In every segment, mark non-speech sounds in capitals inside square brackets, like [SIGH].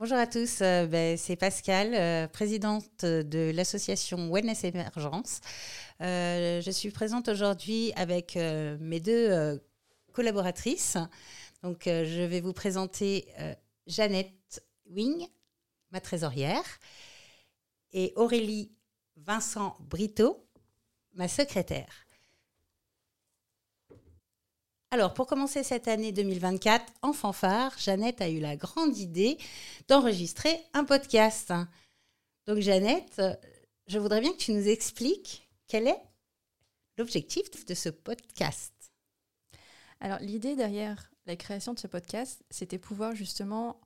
Bonjour à tous, euh, ben, c'est Pascal, euh, présidente de l'association Wellness Émergence. Euh, je suis présente aujourd'hui avec mes deux collaboratrices. Donc, je vais vous présenter Jeannette Wing, ma trésorière, et Aurélie Vincent Brito, ma secrétaire. Alors, pour commencer cette année 2024, en fanfare, Jeannette a eu la grande idée d'enregistrer un podcast. Donc, Jeannette, je voudrais bien que tu nous expliques quel est l'objectif de ce podcast. Alors, l'idée derrière la création de ce podcast, c'était pouvoir justement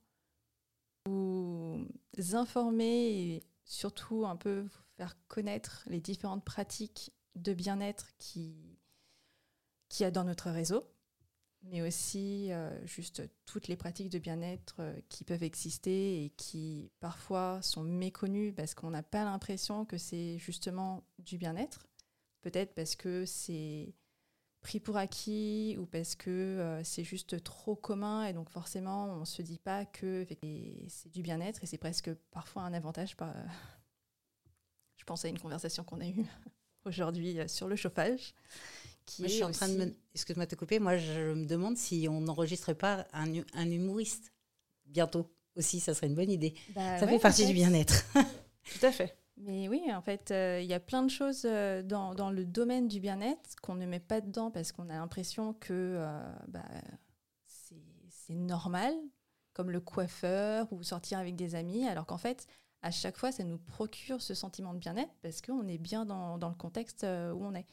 vous informer et surtout un peu vous faire connaître les différentes pratiques de bien-être qui, qui y a dans notre réseau mais aussi euh, juste toutes les pratiques de bien-être euh, qui peuvent exister et qui parfois sont méconnues parce qu'on n'a pas l'impression que c'est justement du bien-être. Peut-être parce que c'est pris pour acquis ou parce que euh, c'est juste trop commun et donc forcément on ne se dit pas que c'est du bien-être et c'est presque parfois un avantage. Je pense à une conversation qu'on a eue [LAUGHS] aujourd'hui sur le chauffage je suis en train de me... Excuse-moi de te couper. Moi, je me demande si on n'enregistrerait pas un, un, humoriste bientôt aussi. Ça serait une bonne idée. Bah ça fait partie du bien-être. [LAUGHS] Tout à fait. Mais oui, en fait, euh, il y a plein de choses euh, dans, dans, le domaine du bien-être qu'on ne met pas dedans parce qu'on a l'impression que euh, bah, c'est normal, comme le coiffeur ou sortir avec des amis, alors qu'en fait, à chaque fois, ça nous procure ce sentiment de bien-être parce qu'on est bien dans, dans, le contexte où on est.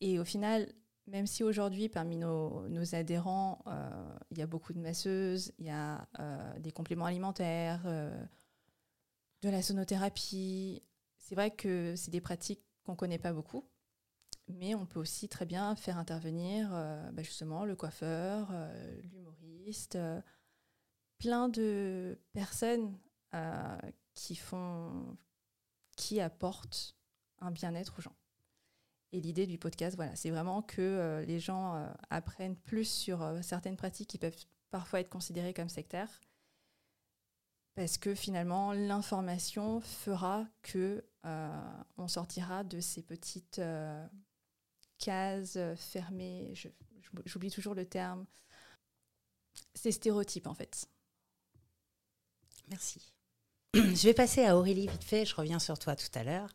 Et au final, même si aujourd'hui, parmi nos, adhérents, euh, il y a beaucoup de masseuses, il y a euh, des compléments alimentaires, euh, de la sonothérapie, c'est vrai que c'est des pratiques qu'on ne connaît pas beaucoup, mais on peut aussi très bien faire intervenir bah, justement le coiffeur, l'humoriste, plein de personnes qui font, qui apportent un bien-être aux gens. Et l'idée du podcast, voilà, c'est vraiment que euh, les gens euh, apprennent plus sur euh, certaines pratiques qui peuvent parfois être considérées comme sectaires, parce que finalement, l'information fera que on sortira de ces petites cases fermées. J'oublie toujours le terme. Ces stéréotypes, en fait. Merci. [CLEARS THROAT] Je vais passer à Aurélie vite fait. Je reviens sur toi tout à l'heure.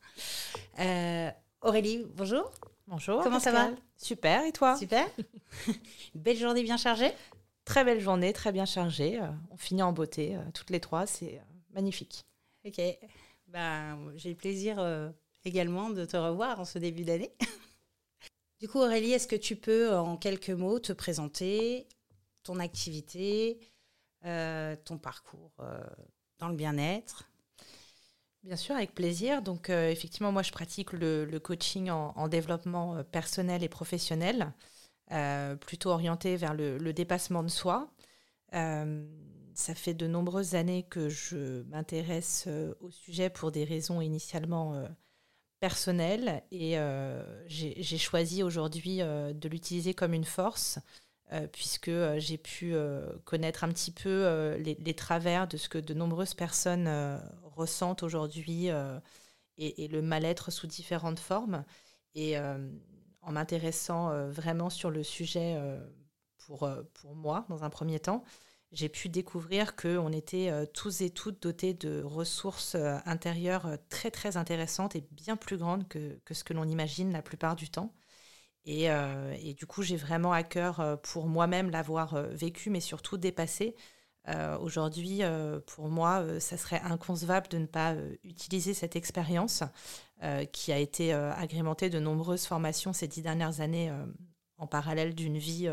Aurélie, bonjour. Bonjour. Comment ça va Super, et toi? Super. [LAUGHS] belle journée bien chargée? Très belle journée, très bien chargée. Euh, on finit en beauté, euh, toutes les trois, c'est euh, magnifique. Ok. Ben, J'ai le plaisir également de te revoir en ce début d'année. [LAUGHS] du coup, Aurélie, est-ce que tu peux en quelques mots te présenter ton activité, ton parcours dans le bien-être? Bien sûr, avec plaisir. Donc, euh, effectivement, moi, je pratique le, coaching en, développement euh, personnel et professionnel, euh, plutôt orienté vers le, dépassement de soi. ça fait de nombreuses années que je m'intéresse au sujet pour des raisons initialement personnelles et j'ai choisi aujourd'hui de l'utiliser comme une force puisque j'ai pu connaître un petit peu les, travers de ce que de nombreuses personnes ressentent aujourd'hui euh, et, le mal-être sous différentes formes. Et euh, en m'intéressant euh, vraiment sur le sujet pour, pour moi, dans un premier temps, j'ai pu découvrir qu'on était tous et toutes dotés de ressources intérieures très très intéressantes et bien plus grandes que, que ce que l'on imagine la plupart du temps. Et, et du coup, j'ai vraiment à cœur pour moi-même l'avoir vécu, mais surtout dépassé, euh, aujourd'hui, euh, pour moi, euh, ça serait inconcevable de ne pas utiliser cette expérience qui a été agrémentée de nombreuses formations ces dix dernières années en parallèle d'une vie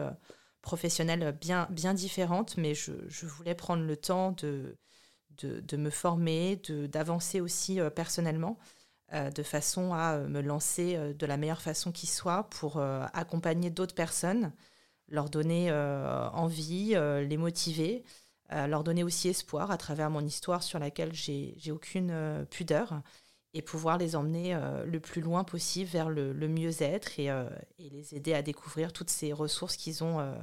professionnelle bien, bien différente, mais je, voulais prendre le temps de, de me former, d'avancer aussi personnellement, de façon à me lancer de la meilleure façon qui soit pour accompagner d'autres personnes, leur donner envie, les motiver leur donner aussi espoir à travers mon histoire sur laquelle j'ai aucune euh, pudeur et pouvoir les emmener euh, le plus loin possible vers le, mieux-être et, euh, et, les aider à découvrir toutes ces ressources qu'ils ont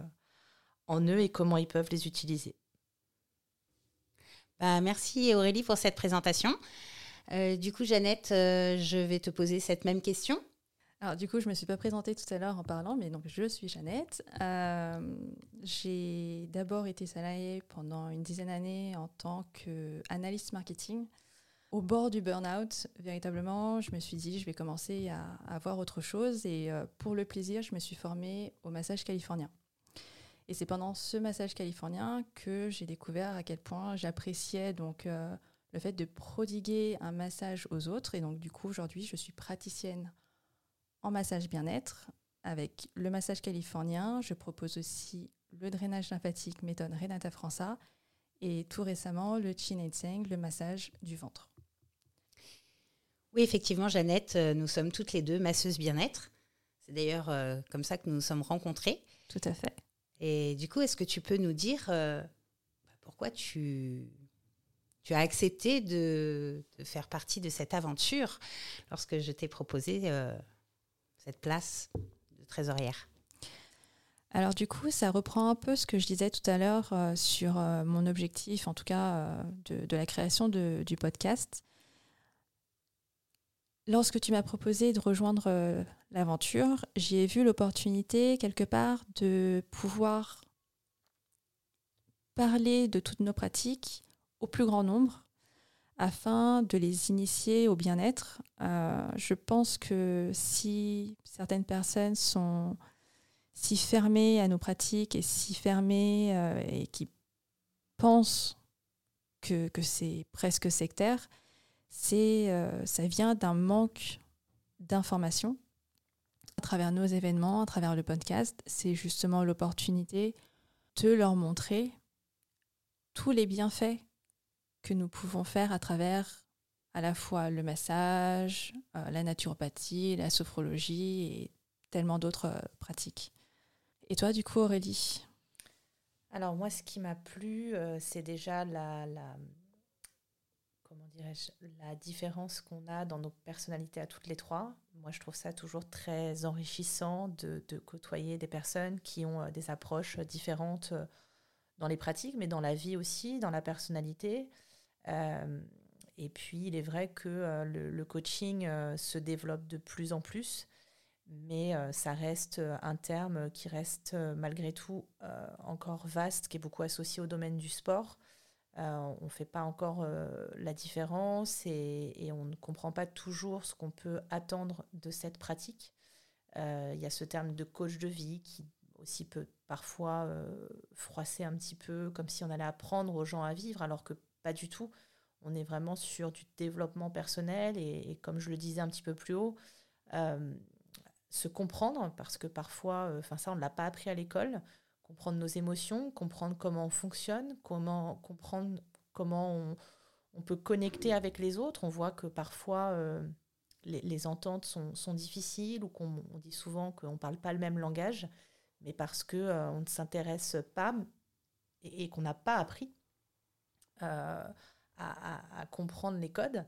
en eux et comment ils peuvent les utiliser. Bah, merci Aurélie pour cette présentation. Euh, du coup, Jeannette, euh, je vais te poser cette même question. Alors du coup, je ne me suis pas présentée tout à l'heure en parlant, mais donc je suis Jeannette. Euh, j'ai d'abord été salariée pendant une dizaine d'années en tant qu'analyste marketing. Au bord du burn-out, véritablement, je me suis dit, je vais commencer à, à voir autre chose. Et pour le plaisir, je me suis formée au massage californien. Et c'est pendant ce massage californien que j'ai découvert à quel point j'appréciais donc le fait de prodiguer un massage aux autres. Et donc, du coup, aujourd'hui, je suis praticienne en massage bien-être avec le massage californien. Je propose aussi le drainage lymphatique méthode Renata França et tout récemment le Chin Tseng, le massage du ventre. Oui, effectivement, Jeannette, euh, nous sommes toutes les deux masseuses bien-être. C'est d'ailleurs euh, comme ça que nous nous sommes rencontrées. Tout à fait. Et du coup, est-ce que tu peux nous dire euh, pourquoi tu tu as accepté de, faire partie de cette aventure lorsque je t'ai proposé euh, cette place de trésorière. Alors du coup, ça reprend un peu ce que je disais tout à l'heure euh, sur euh, mon objectif, en tout cas de, la création du podcast. Lorsque tu m'as proposé de rejoindre l'aventure, j'y ai vu l'opportunité quelque part de pouvoir parler de toutes nos pratiques au plus grand nombre afin de les initier au bien-être. Euh, je pense que si certaines personnes sont si fermées à nos pratiques et si fermées euh, et qui pensent que, que c'est presque sectaire, euh, ça vient d'un manque d'information à travers nos événements, à travers le podcast. C'est justement l'opportunité de leur montrer tous les bienfaits que nous pouvons faire à travers à la fois le massage, euh, la naturopathie, la sophrologie et tellement d'autres euh, pratiques. Et toi, du coup, Aurélie? Alors moi, ce qui m'a plu, euh, c'est déjà la, comment la différence qu'on a dans nos personnalités à toutes les trois. Moi, je trouve ça toujours très enrichissant de côtoyer des personnes qui ont des approches différentes dans les pratiques, mais dans la vie aussi, dans la personnalité. Euh, et puis, il est vrai que euh, le, coaching euh, se développe de plus en plus, mais ça reste un terme qui reste malgré tout encore vaste, qui est beaucoup associé au domaine du sport. on ne fait pas encore la différence et, et, on ne comprend pas toujours ce qu'on peut attendre de cette pratique. Il y a ce terme de coach de vie qui aussi peut parfois froisser un petit peu, comme si on allait apprendre aux gens à vivre, alors que pas du tout. On est vraiment sur du développement personnel et, comme je le disais un petit peu plus haut, euh, se comprendre, parce que parfois, euh, enfin ça, on ne l'a pas appris à l'école, comprendre nos émotions, comprendre comment on fonctionne, comment comprendre comment on, peut connecter avec les autres. On voit que parfois, euh, les, ententes sont, difficiles ou qu'on dit souvent qu'on ne parle pas le même langage, mais parce qu'on on ne s'intéresse pas et qu'on n'a pas appris euh, à, comprendre les codes.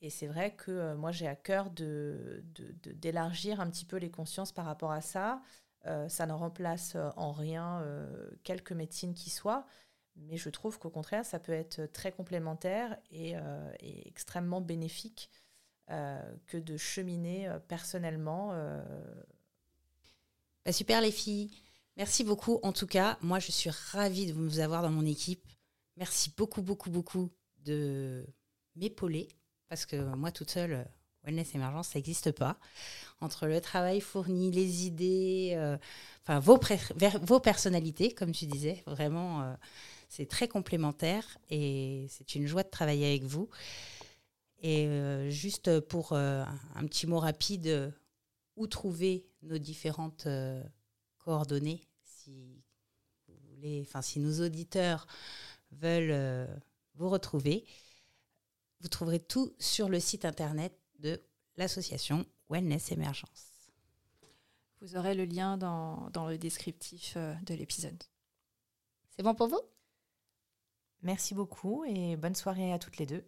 Et c'est vrai que euh, moi, j'ai à cœur d'élargir de, d'élargir un petit peu les consciences par rapport à ça. Euh, ça ne remplace en rien quelques médecines qui soient, mais je trouve qu'au contraire, ça peut être très complémentaire et, extrêmement bénéfique que de cheminer personnellement. Bah, super les filles, merci beaucoup. En tout cas, moi, je suis ravie de vous avoir dans mon équipe. Merci beaucoup, beaucoup, beaucoup de m'épauler, parce que moi toute seule, euh, Wellness Émergence, ça n'existe pas. Entre le travail fourni, les idées, euh, enfin vos, personnalités, comme tu disais, vraiment, euh, c'est très complémentaire et c'est une joie de travailler avec vous. Et juste pour un petit mot rapide, où trouver nos différentes coordonnées si vous voulez, enfin si nos auditeurs veulent euh, vous retrouver, vous trouverez tout sur le site internet de l'association Wellness Émergence. Vous aurez le lien dans, dans le descriptif euh, de l'épisode. C'est bon pour vous? Merci beaucoup et bonne soirée à toutes les deux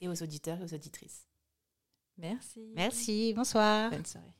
et aux auditeurs et aux auditrices. Merci. Merci, bonsoir. Bonne soirée.